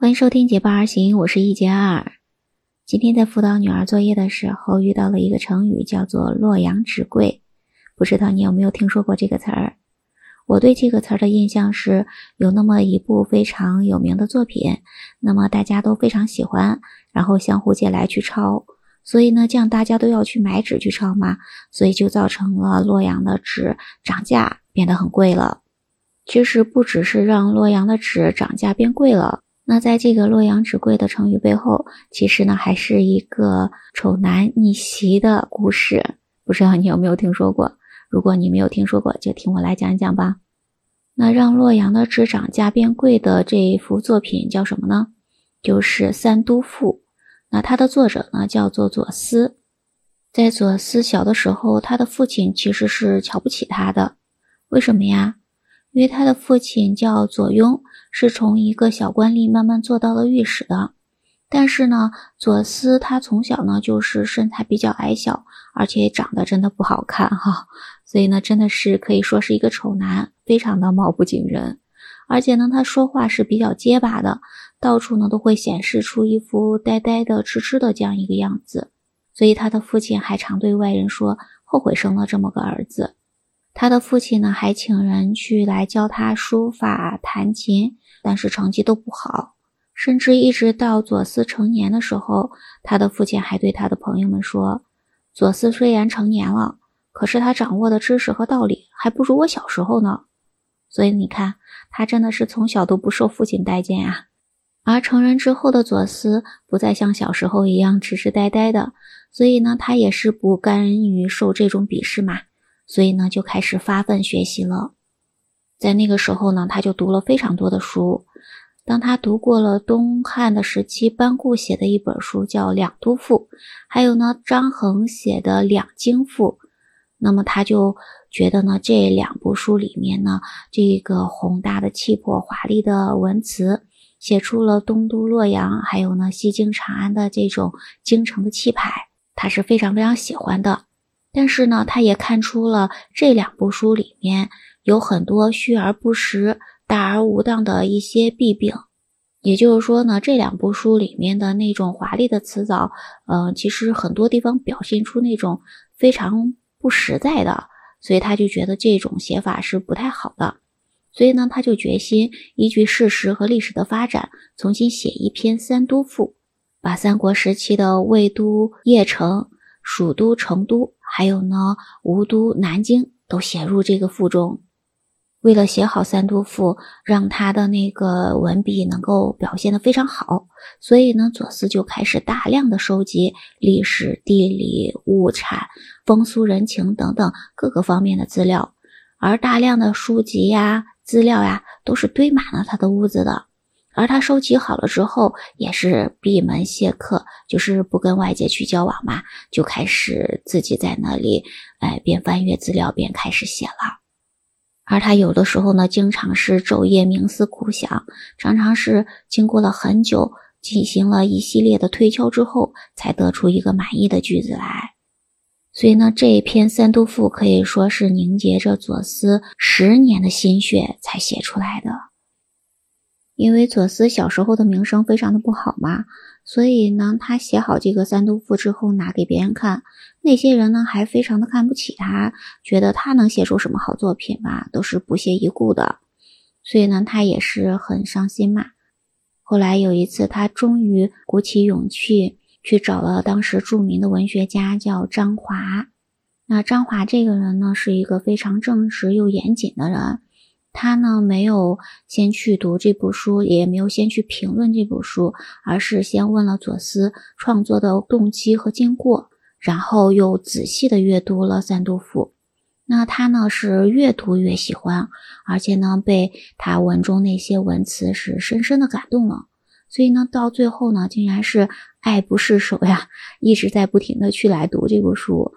欢迎收听《结伴而行》，我是一杰二。今天在辅导女儿作业的时候，遇到了一个成语，叫做“洛阳纸贵”。不知道你有没有听说过这个词儿？我对这个词儿的印象是有那么一部非常有名的作品，那么大家都非常喜欢，然后相互借来去抄，所以呢，这样大家都要去买纸去抄嘛，所以就造成了洛阳的纸涨价，变得很贵了。其实不只是让洛阳的纸涨价变贵了。那在这个“洛阳纸贵”的成语背后，其实呢还是一个丑男逆袭的故事，不知道你有没有听说过？如果你没有听说过，就听我来讲一讲吧。那让洛阳的纸涨价变贵的这一幅作品叫什么呢？就是《三都赋》。那它的作者呢叫做左思。在左思小的时候，他的父亲其实是瞧不起他的，为什么呀？因为他的父亲叫左庸，是从一个小官吏慢慢做到了御史的。但是呢，左思他从小呢就是身材比较矮小，而且长得真的不好看哈，所以呢真的是可以说是一个丑男，非常的貌不惊人。而且呢，他说话是比较结巴的，到处呢都会显示出一副呆呆的、痴痴的这样一个样子。所以他的父亲还常对外人说，后悔生了这么个儿子。他的父亲呢，还请人去来教他书法、弹琴，但是成绩都不好。甚至一直到左思成年的时候，他的父亲还对他的朋友们说：“左思虽然成年了，可是他掌握的知识和道理还不如我小时候呢。”所以你看，他真的是从小都不受父亲待见啊。而成人之后的左思，不再像小时候一样痴痴呆呆的，所以呢，他也是不甘于受这种鄙视嘛。所以呢，就开始发奋学习了。在那个时候呢，他就读了非常多的书。当他读过了东汉的时期班固写的一本书，叫《两都赋》，还有呢张衡写的《两京赋》，那么他就觉得呢这两部书里面呢，这个宏大的气魄、华丽的文辞，写出了东都洛阳，还有呢西京长安的这种京城的气派，他是非常非常喜欢的。但是呢，他也看出了这两部书里面有很多虚而不实、大而无当的一些弊病。也就是说呢，这两部书里面的那种华丽的辞藻，嗯，其实很多地方表现出那种非常不实在的，所以他就觉得这种写法是不太好的。所以呢，他就决心依据事实和历史的发展，重新写一篇《三都赋》，把三国时期的魏都邺城、蜀都成都。还有呢，吴都南京都写入这个赋中。为了写好《三都赋》，让他的那个文笔能够表现的非常好，所以呢，左思就开始大量的收集历史、地理、物产、风俗人情等等各个方面的资料，而大量的书籍呀、资料呀，都是堆满了他的屋子的。而他收集好了之后，也是闭门谢客，就是不跟外界去交往嘛，就开始自己在那里，哎，边翻阅资料边开始写了。而他有的时候呢，经常是昼夜冥思苦想，常常是经过了很久，进行了一系列的推敲之后，才得出一个满意的句子来。所以呢，这一篇《三都赋》可以说是凝结着左思十年的心血才写出来的。因为左思小时候的名声非常的不好嘛，所以呢，他写好这个《三都赋》之后拿给别人看，那些人呢还非常的看不起他，觉得他能写出什么好作品嘛，都是不屑一顾的，所以呢，他也是很伤心嘛。后来有一次，他终于鼓起勇气去找了当时著名的文学家，叫张华。那张华这个人呢，是一个非常正直又严谨的人。他呢没有先去读这部书，也没有先去评论这部书，而是先问了左思创作的动机和经过，然后又仔细的阅读了《三都赋》。那他呢是越读越喜欢，而且呢被他文中那些文词是深深的感动了，所以呢到最后呢竟然是爱不释手呀，一直在不停的去来读这部书。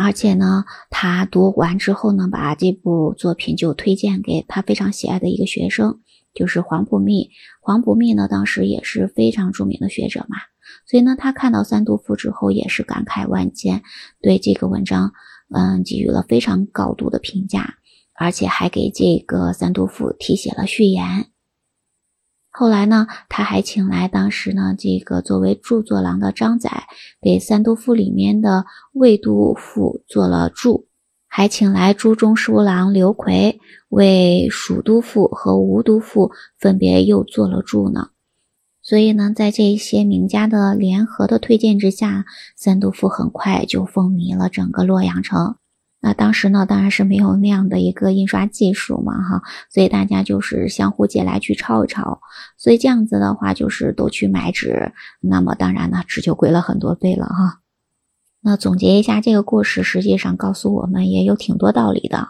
而且呢，他读完之后呢，把这部作品就推荐给他非常喜爱的一个学生，就是黄埔密。黄埔密呢，当时也是非常著名的学者嘛，所以呢，他看到《三都赋》之后也是感慨万千，对这个文章，嗯，给予了非常高度的评价，而且还给这个《三都赋》题写了序言。后来呢，他还请来当时呢这个作为著作郎的张载，给三都赋里面的魏都赋做了注，还请来朱中书郎刘奎为蜀都赋和吴都赋分别又做了注呢。所以呢，在这些名家的联合的推荐之下，三都赋很快就风靡了整个洛阳城。那当时呢，当然是没有那样的一个印刷技术嘛，哈，所以大家就是相互借来去抄一抄，所以这样子的话就是都去买纸，那么当然呢，纸就贵了很多倍了哈。那总结一下这个故事，实际上告诉我们也有挺多道理的。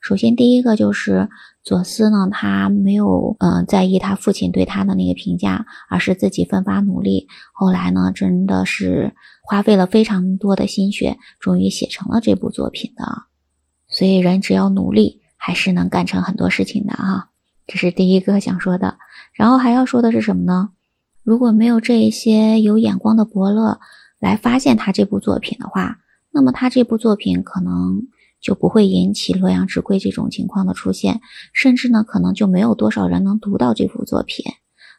首先，第一个就是左思呢，他没有嗯在意他父亲对他的那个评价，而是自己奋发努力。后来呢，真的是花费了非常多的心血，终于写成了这部作品的。所以，人只要努力，还是能干成很多事情的啊！这是第一个想说的。然后还要说的是什么呢？如果没有这一些有眼光的伯乐来发现他这部作品的话，那么他这部作品可能。就不会引起洛阳纸贵这种情况的出现，甚至呢，可能就没有多少人能读到这幅作品。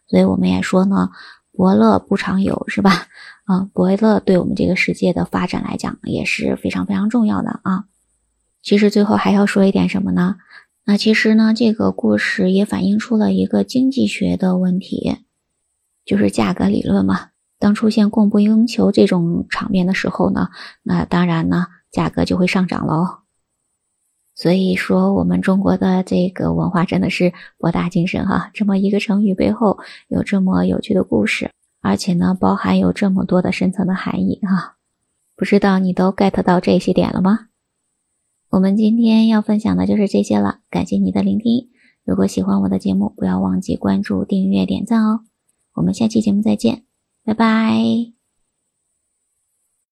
所以我们也说呢，伯乐不常有，是吧？啊，伯乐对我们这个世界的发展来讲也是非常非常重要的啊。其实最后还要说一点什么呢？那其实呢，这个故事也反映出了一个经济学的问题，就是价格理论嘛。当出现供不应求这种场面的时候呢，那当然呢，价格就会上涨喽。所以说，我们中国的这个文化真的是博大精深哈。这么一个成语背后有这么有趣的故事，而且呢，包含有这么多的深层的含义哈。不知道你都 get 到这些点了吗？我们今天要分享的就是这些了，感谢你的聆听。如果喜欢我的节目，不要忘记关注、订阅、点赞哦。我们下期节目再见，拜拜。